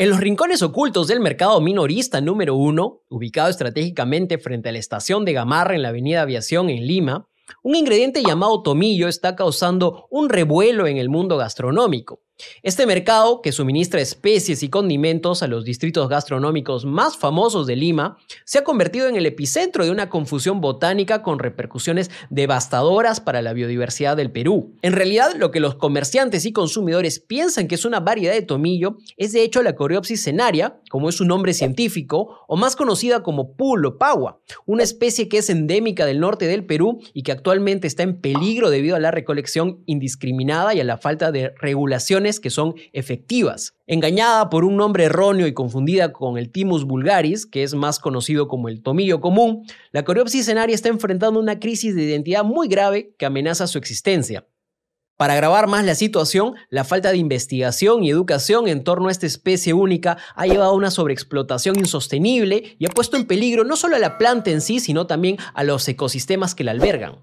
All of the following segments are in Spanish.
En los rincones ocultos del mercado minorista número uno, ubicado estratégicamente frente a la estación de Gamarra en la avenida Aviación en Lima, un ingrediente llamado tomillo está causando un revuelo en el mundo gastronómico. Este mercado, que suministra especies y condimentos a los distritos gastronómicos más famosos de Lima, se ha convertido en el epicentro de una confusión botánica con repercusiones devastadoras para la biodiversidad del Perú. En realidad, lo que los comerciantes y consumidores piensan que es una variedad de tomillo es de hecho la Coreopsis cenaria, como es su nombre científico, o más conocida como pulo pagua, una especie que es endémica del norte del Perú y que actualmente está en peligro debido a la recolección indiscriminada y a la falta de regulaciones que son efectivas. Engañada por un nombre erróneo y confundida con el Timus vulgaris, que es más conocido como el tomillo común, la Coreopsis cenaria está enfrentando una crisis de identidad muy grave que amenaza su existencia. Para agravar más la situación, la falta de investigación y educación en torno a esta especie única ha llevado a una sobreexplotación insostenible y ha puesto en peligro no solo a la planta en sí, sino también a los ecosistemas que la albergan.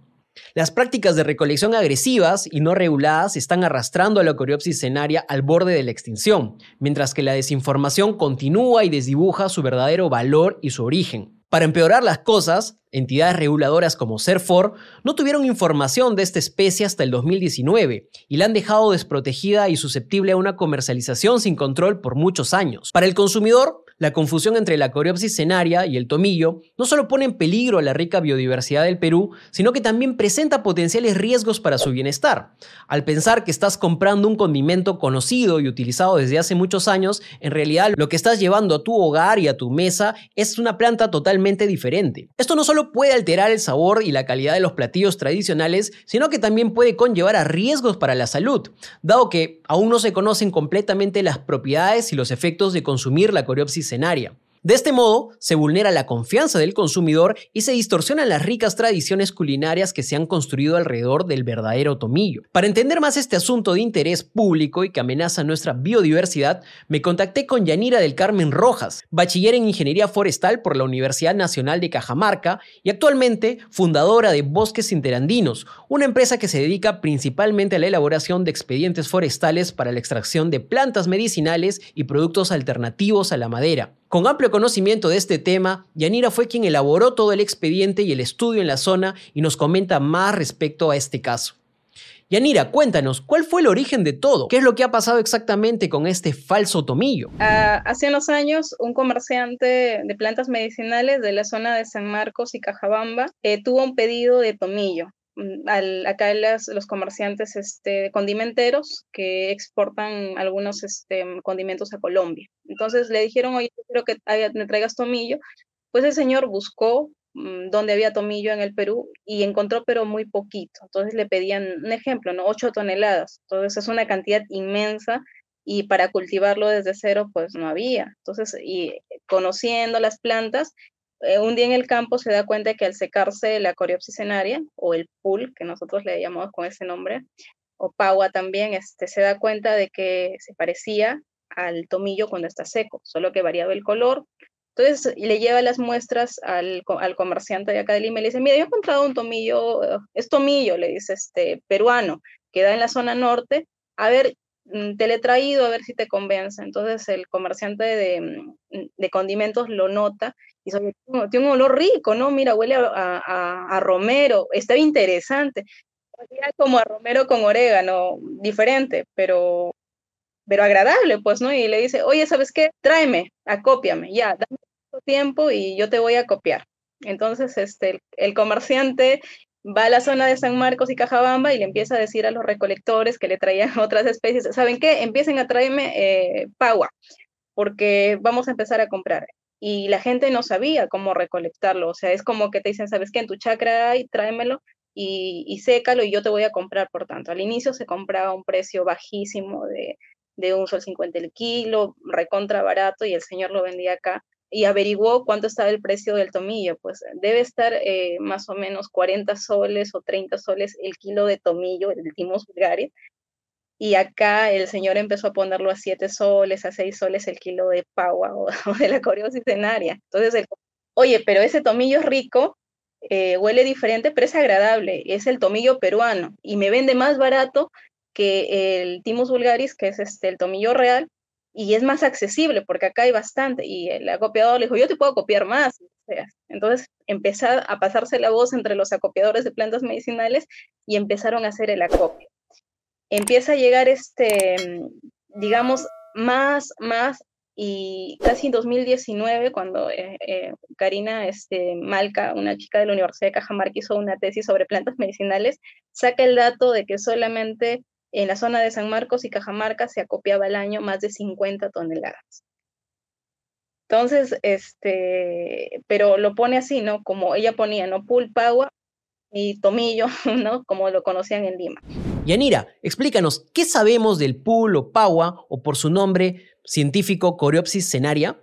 Las prácticas de recolección agresivas y no reguladas están arrastrando a la Coreopsis cenaria al borde de la extinción, mientras que la desinformación continúa y desdibuja su verdadero valor y su origen. Para empeorar las cosas, entidades reguladoras como CERFOR no tuvieron información de esta especie hasta el 2019 y la han dejado desprotegida y susceptible a una comercialización sin control por muchos años. Para el consumidor, la confusión entre la coreopsis cenaria y el tomillo no solo pone en peligro a la rica biodiversidad del Perú, sino que también presenta potenciales riesgos para su bienestar. Al pensar que estás comprando un condimento conocido y utilizado desde hace muchos años, en realidad lo que estás llevando a tu hogar y a tu mesa es una planta totalmente diferente. Esto no solo puede alterar el sabor y la calidad de los platillos tradicionales, sino que también puede conllevar a riesgos para la salud, dado que aún no se conocen completamente las propiedades y los efectos de consumir la coreopsis escenaria. De este modo, se vulnera la confianza del consumidor y se distorsionan las ricas tradiciones culinarias que se han construido alrededor del verdadero tomillo. Para entender más este asunto de interés público y que amenaza nuestra biodiversidad, me contacté con Yanira del Carmen Rojas, bachiller en Ingeniería Forestal por la Universidad Nacional de Cajamarca y actualmente fundadora de Bosques Interandinos, una empresa que se dedica principalmente a la elaboración de expedientes forestales para la extracción de plantas medicinales y productos alternativos a la madera. Con amplio conocimiento de este tema, Yanira fue quien elaboró todo el expediente y el estudio en la zona y nos comenta más respecto a este caso. Yanira, cuéntanos, ¿cuál fue el origen de todo? ¿Qué es lo que ha pasado exactamente con este falso tomillo? Ah, hace unos años, un comerciante de plantas medicinales de la zona de San Marcos y Cajabamba eh, tuvo un pedido de tomillo. Mm, acá los comerciantes este, condimenteros que exportan algunos este, condimentos a Colombia. Entonces le dijeron, oye, quiero que me traigas tomillo. Pues el señor buscó mm, donde había tomillo en el Perú y encontró pero muy poquito. Entonces le pedían un ejemplo, ¿no? 8 toneladas. Entonces es una cantidad inmensa y para cultivarlo desde cero pues no había. Entonces, y conociendo las plantas, eh, un día en el campo se da cuenta que al secarse la coreopsis cenaria o el pul, que nosotros le llamamos con ese nombre, o paua también, este, se da cuenta de que se parecía al tomillo cuando está seco, solo que variaba el color. Entonces le lleva las muestras al, al comerciante de acá de Lima y le dice, mira, yo he encontrado un tomillo, es tomillo, le dice, este, peruano, que da en la zona norte, a ver, te le he traído a ver si te convence. Entonces el comerciante de, mm, condimentos lo nota y tiene un olor rico, ¿no? Mira, huele a, romero, está interesante. Como a romero con orégano, diferente, pero, pero agradable, pues, ¿no? Y le dice, oye, ¿sabes qué? Tráeme, acópiame, ya, dame tiempo y yo te voy a copiar. Entonces, este, el, comerciante va a la zona de San Marcos y Cajabamba y le empieza a decir a los recolectores que le traían otras especies, ¿saben qué? Empiecen a traerme eh, pagua, porque vamos a empezar a comprar y la gente no sabía cómo recolectarlo. O sea, es como que te dicen, ¿sabes qué? En tu chacra hay, tráemelo y, y sécalo y yo te voy a comprar, por tanto. Al inicio se compraba un precio bajísimo de, de un sol 50 el kilo, recontra barato, y el señor lo vendía acá. Y averiguó cuánto estaba el precio del tomillo. Pues debe estar eh, más o menos 40 soles o 30 soles el kilo de tomillo, el timos vulgaris, y acá el señor empezó a ponerlo a siete soles, a seis soles el kilo de pagua o, de la escenaria. Entonces, oye, pero ese tomillo es rico, eh, huele diferente, pero es agradable, es el tomillo peruano y me vende más barato que el Timus vulgaris, que es este, el tomillo real, y es más accesible porque acá hay bastante. Y el acopiador le dijo, yo te puedo copiar más. Entonces empezó a pasarse la voz entre los acopiadores de plantas medicinales y empezaron a hacer el acopio. Empieza a llegar este, digamos, más, más y casi en 2019, cuando eh, eh, Karina este, Malca, una chica de la Universidad de Cajamarca, hizo una tesis sobre plantas medicinales, saca el dato de que solamente en la zona de San Marcos y Cajamarca se acopiaba al año más de 50 toneladas. Entonces, este, pero lo pone así, ¿no? Como ella ponía, ¿no? Pulpagua y tomillo, ¿no? Como lo conocían en Lima. Yanira, explícanos, ¿qué sabemos del pul o pagua, o por su nombre científico Coreopsis cenaria?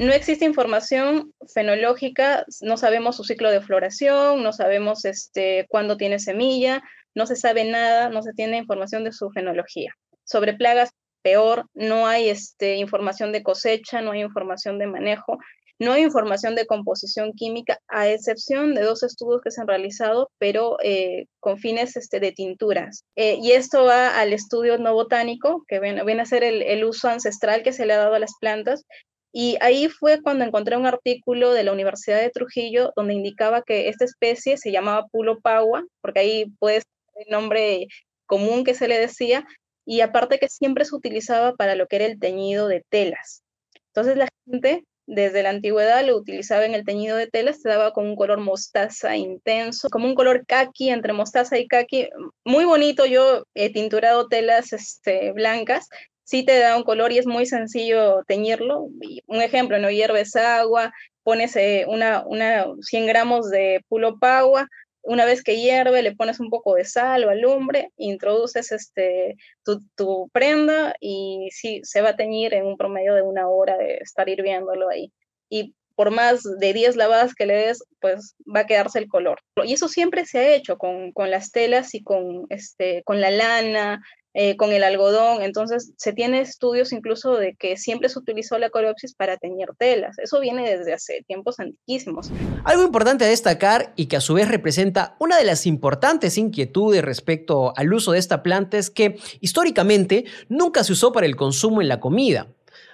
No existe información fenológica, no sabemos su ciclo de floración, no sabemos este, cuándo tiene semilla, no se sabe nada, no se tiene información de su fenología. Sobre plagas, peor, no hay este, información de cosecha, no hay información de manejo, no hay información de composición química, a excepción de dos estudios que se han realizado, pero eh, con fines este, de tinturas. Eh, y esto va al estudio no botánico, que viene, a ser el, el, uso ancestral que se le ha dado a las plantas. Y ahí fue cuando encontré un artículo de la Universidad de Trujillo donde indicaba que esta especie se llamaba Pulo Pagua, porque ahí puede nombre común que se le decía, y aparte que siempre se utilizaba para lo que era el teñido de telas. Entonces la gente desde la antigüedad lo utilizaba en el teñido de telas, se daba con un color mostaza intenso, como un color kaki entre mostaza y kaki, muy bonito. Yo he tinturado telas este, blancas, sí te da un color y es muy sencillo teñirlo. Un ejemplo, no hierves agua, pones eh, una, una 100 gramos de pulo pagua, una vez que hierve, le pones un poco de sal o alumbre, introduces este, tu, prenda y sí, se va a teñir en un promedio de una hora de estar hirviéndolo ahí. Y por más de 10 lavadas que le des, pues va a quedarse el color. Y eso siempre se ha hecho con, con las telas y con, este, con la lana, eh, con el algodón. Entonces, se tiene estudios incluso de que siempre se utilizó la coreopsis para teñir telas. Eso viene desde hace tiempos antiquísimos. Algo importante a destacar y que a su vez representa una de las importantes inquietudes respecto al uso de esta planta es que históricamente nunca se usó para el consumo en la comida.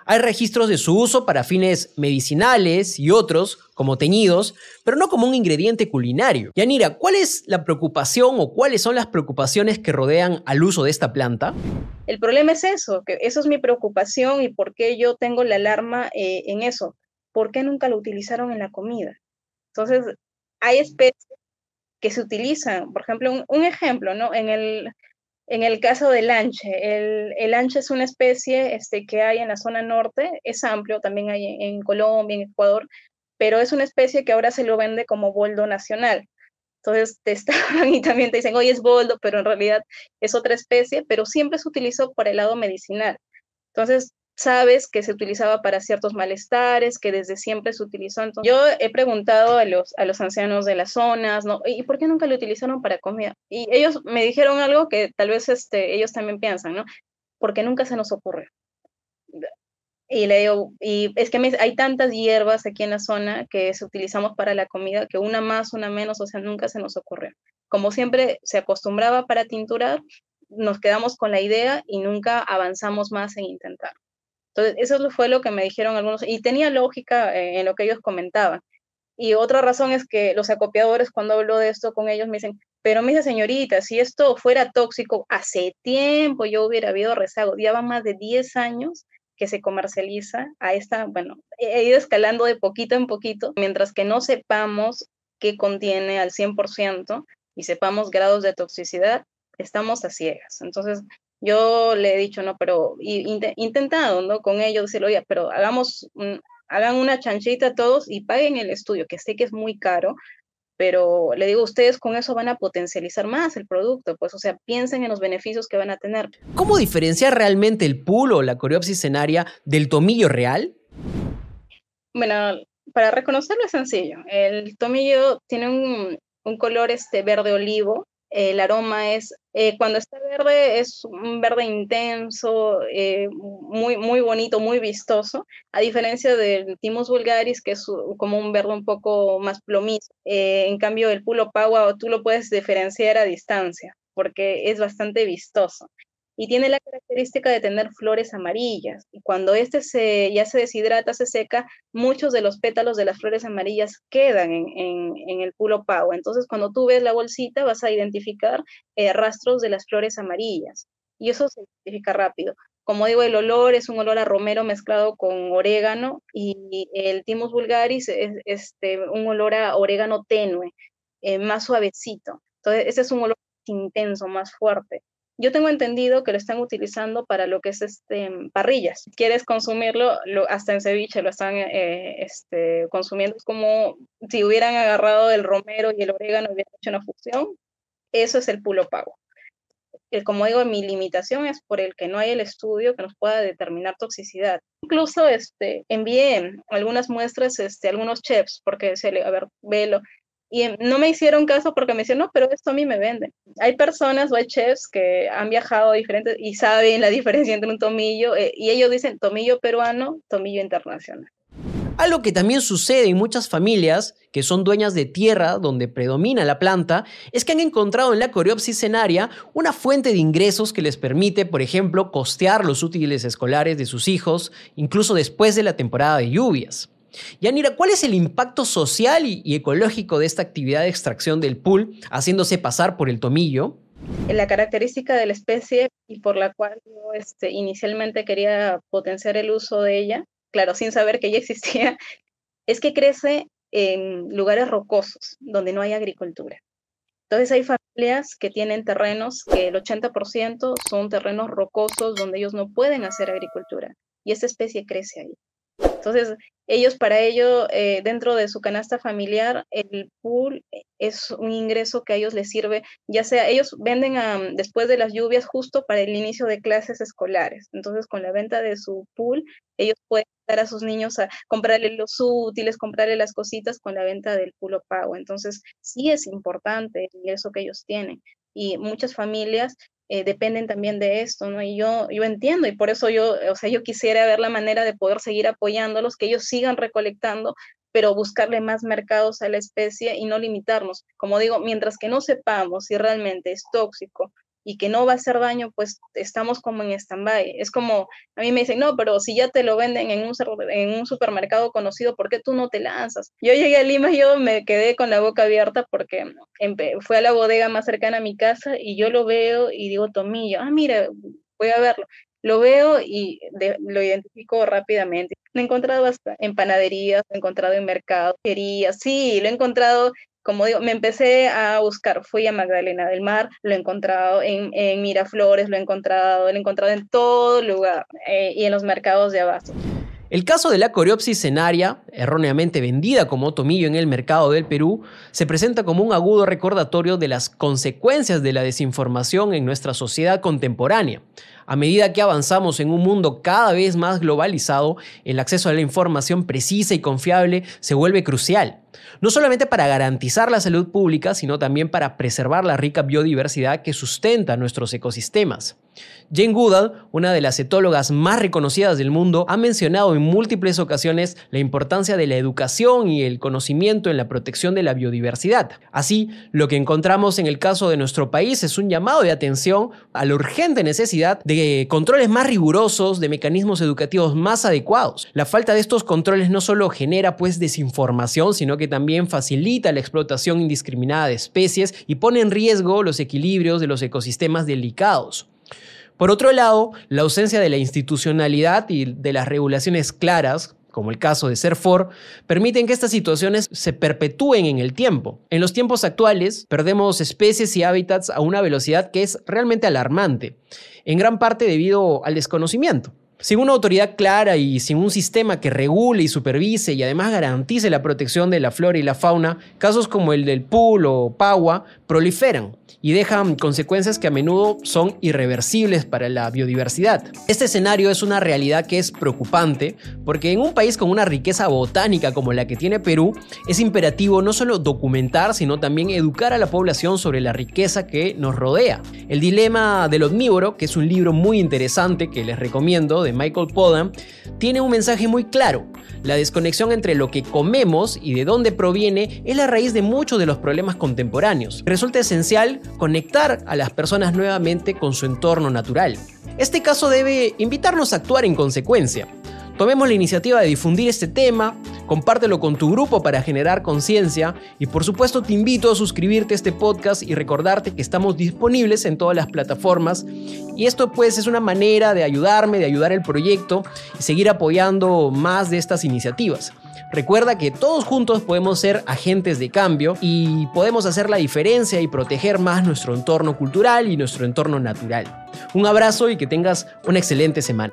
Hay registros de su uso para fines medicinales y otros, como teñidos, pero no como un ingrediente culinario. Yanira, ¿cuál es la preocupación o cuáles son las preocupaciones que rodean al uso de esta planta? El problema es eso, que eso es mi preocupación y por qué yo tengo la alarma eh, en eso. ¿Por qué nunca lo utilizaron en la comida? Entonces, hay especies que se utilizan, por ejemplo, un, un ejemplo, ¿no? En el, en el caso del anche, el, el, anche es una especie este, que hay en la zona norte, es amplio, también hay en, Colombia, en Ecuador, pero es una especie que ahora se lo vende como boldo nacional. Entonces te estaban y también te dicen, oye, es boldo, pero en realidad es otra especie, pero siempre se utilizó por el lado medicinal. Entonces, sabes que se utilizaba para ciertos malestares, que desde siempre se utilizó. Entonces, yo he preguntado a los, a los ancianos de las zonas, ¿no? ¿Y por qué nunca lo utilizaron para comida? Y ellos me dijeron algo que tal vez este, ellos también piensan, ¿no? Porque nunca se nos ocurre. Y le digo, y es que hay tantas hierbas aquí en la zona que se utilizamos para la comida que una más, una menos, o sea, nunca se nos ocurrió. Como siempre se acostumbraba para tinturar, nos quedamos con la idea y nunca avanzamos más en intentar. Entonces, eso fue lo que me dijeron algunos, y tenía lógica eh, en lo que ellos comentaban. Y otra razón es que los acopiadores, cuando hablo de esto con ellos, me dicen, pero me dice señorita, si esto fuera tóxico, hace tiempo yo hubiera habido rezago. Ya va más de 10 años que se comercializa a esta, bueno, he ido escalando de poquito en poquito, mientras que no sepamos qué contiene al 100% y sepamos grados de toxicidad, estamos a ciegas. Entonces, yo le he dicho, no, pero intentado, ¿no? Con ellos decirlo, oye, pero hagamos, hagan una chanchita todos y paguen el estudio, que sé que es muy caro, pero le digo, ustedes con eso van a potencializar más el producto, pues, o sea, piensen en los beneficios que van a tener. ¿Cómo diferenciar realmente el pool o la coreopsis cenaria del tomillo real? Bueno, para reconocerlo es sencillo. El tomillo tiene un, un color este verde olivo, el aroma es, eh, cuando está verde, es un verde intenso, eh, muy, muy bonito, muy vistoso, a diferencia del Timus vulgaris, que es como un verde un poco más plomizo. Eh, en cambio, el Pulo Pagua tú lo puedes diferenciar a distancia, porque es bastante vistoso. Y tiene la característica de tener flores amarillas. Y cuando este se, ya se deshidrata, se seca, muchos de los pétalos de las flores amarillas quedan en, el pulo pavo. Entonces, cuando tú ves la bolsita, vas a identificar eh, rastros de las flores amarillas. Y eso se identifica rápido. Como digo, el olor es un olor a romero mezclado con orégano y el Timus vulgaris es este, un olor a orégano tenue, eh, más suavecito. Entonces, ese es un olor intenso, más fuerte. Yo tengo entendido que lo están utilizando para lo que es este, parrillas. Quieres consumirlo, hasta en ceviche lo están eh, este, consumiendo. Como si hubieran agarrado el romero y el orégano y hubieran hecho una fusión. Eso es el pulo pago. El, como digo, mi limitación es por el que no hay el estudio que nos pueda determinar toxicidad. Incluso este, envié algunas muestras, este, algunos chefs, porque se le, a ver, velo, y no me hicieron caso porque me decían, no, pero esto a mí me vende. Hay personas o hay chefs que han viajado diferentes y saben la diferencia entre un tomillo eh, y ellos dicen tomillo peruano, tomillo internacional. Algo que también sucede en muchas familias que son dueñas de tierra donde predomina la planta es que han encontrado en la Coreopsis cenaria una fuente de ingresos que les permite, por ejemplo, costear los útiles escolares de sus hijos, incluso después de la temporada de lluvias. Yanira, ¿cuál es el impacto social y, ecológico de esta actividad de extracción del pool haciéndose pasar por el tomillo? La característica de la especie y por la cual yo este, inicialmente quería potenciar el uso de ella, claro, sin saber que ya existía, es que crece en lugares rocosos donde no hay agricultura. Entonces hay familias que tienen terrenos que el 80% son terrenos rocosos donde ellos no pueden hacer agricultura y esta especie crece ahí. Entonces, ellos para ello, eh, dentro de su canasta familiar, el pool es un ingreso que a ellos les sirve, ya sea, ellos venden después de las lluvias justo para el inicio de clases escolares. Entonces, con la venta de su pool, ellos pueden dar a sus niños a comprarle los útiles, comprarle las cositas con la venta del pool o pago. Entonces, sí es importante el ingreso que ellos tienen. Y muchas familias eh, dependen también de esto, ¿no? Y yo, yo entiendo y por eso yo, o sea, yo quisiera ver la manera de poder seguir apoyándolos, que ellos sigan recolectando, pero buscarle más mercados a la especie y no limitarnos. Como digo, mientras que no sepamos si realmente es tóxico y que no va a hacer daño, pues estamos como en stand-by. Es como, a mí me dicen, no, pero si ya te lo venden en un, en un supermercado conocido, ¿por qué tú no te lanzas? Yo llegué a Lima, yo me quedé con la boca abierta porque fue a la bodega más cercana a mi casa y yo lo veo y digo, Tomillo, ah, mira, voy a verlo. Lo veo y lo identifico rápidamente. Lo he encontrado hasta en panaderías, lo he encontrado en mercados, sí, lo he encontrado como digo, me empecé a buscar, fui a Magdalena del Mar, lo he encontrado en, Miraflores, lo he encontrado, lo he encontrado en todo lugar eh, y en los mercados de abasto. El caso de la coreopsis cenaria, erróneamente vendida como tomillo en el mercado del Perú, se presenta como un agudo recordatorio de las consecuencias de la desinformación en nuestra sociedad contemporánea. A medida que avanzamos en un mundo cada vez más globalizado, el acceso a la información precisa y confiable se vuelve crucial, no solamente para garantizar la salud pública, sino también para preservar la rica biodiversidad que sustenta nuestros ecosistemas. Jane Goodall, una de las etólogas más reconocidas del mundo, ha mencionado en múltiples ocasiones la importancia de la educación y el conocimiento en la protección de la biodiversidad. Así, lo que encontramos en el caso de nuestro país es un llamado de atención a la urgente necesidad de controles más rigurosos, de mecanismos educativos más adecuados. La falta de estos controles no solo genera pues desinformación, sino que también facilita la explotación indiscriminada de especies y pone en riesgo los equilibrios de los ecosistemas delicados. Por otro lado, la ausencia de la institucionalidad y de las regulaciones claras, como el caso de Serfor, permiten que estas situaciones se perpetúen en el tiempo. En los tiempos actuales, perdemos especies y hábitats a una velocidad que es realmente alarmante, en gran parte debido al desconocimiento. Sin una autoridad clara y sin un sistema que regule y supervise y además garantice la protección de la flora y la fauna, casos como el del pool o pagua proliferan y dejan consecuencias que a menudo son irreversibles para la biodiversidad. Este escenario es una realidad que es preocupante porque en un país con una riqueza botánica como la que tiene Perú, es imperativo no solo documentar, sino también educar a la población sobre la riqueza que nos rodea. El dilema del omnívoro, que es un libro muy interesante que les recomiendo de Michael Pollan, tiene un mensaje muy claro. La desconexión entre lo que comemos y de dónde proviene es la raíz de muchos de los problemas contemporáneos resulta esencial conectar a las personas nuevamente con su entorno natural. Este caso debe invitarnos a actuar en consecuencia. Tomemos la iniciativa de difundir este tema, compártelo con tu grupo para generar conciencia y por supuesto te invito a suscribirte a este podcast y recordarte que estamos disponibles en todas las plataformas y esto pues es una manera de ayudarme, de ayudar el proyecto y seguir apoyando más de estas iniciativas. Recuerda que todos juntos podemos ser agentes de cambio y podemos hacer la diferencia y proteger más nuestro entorno cultural y nuestro entorno natural. Un abrazo y que tengas una excelente semana.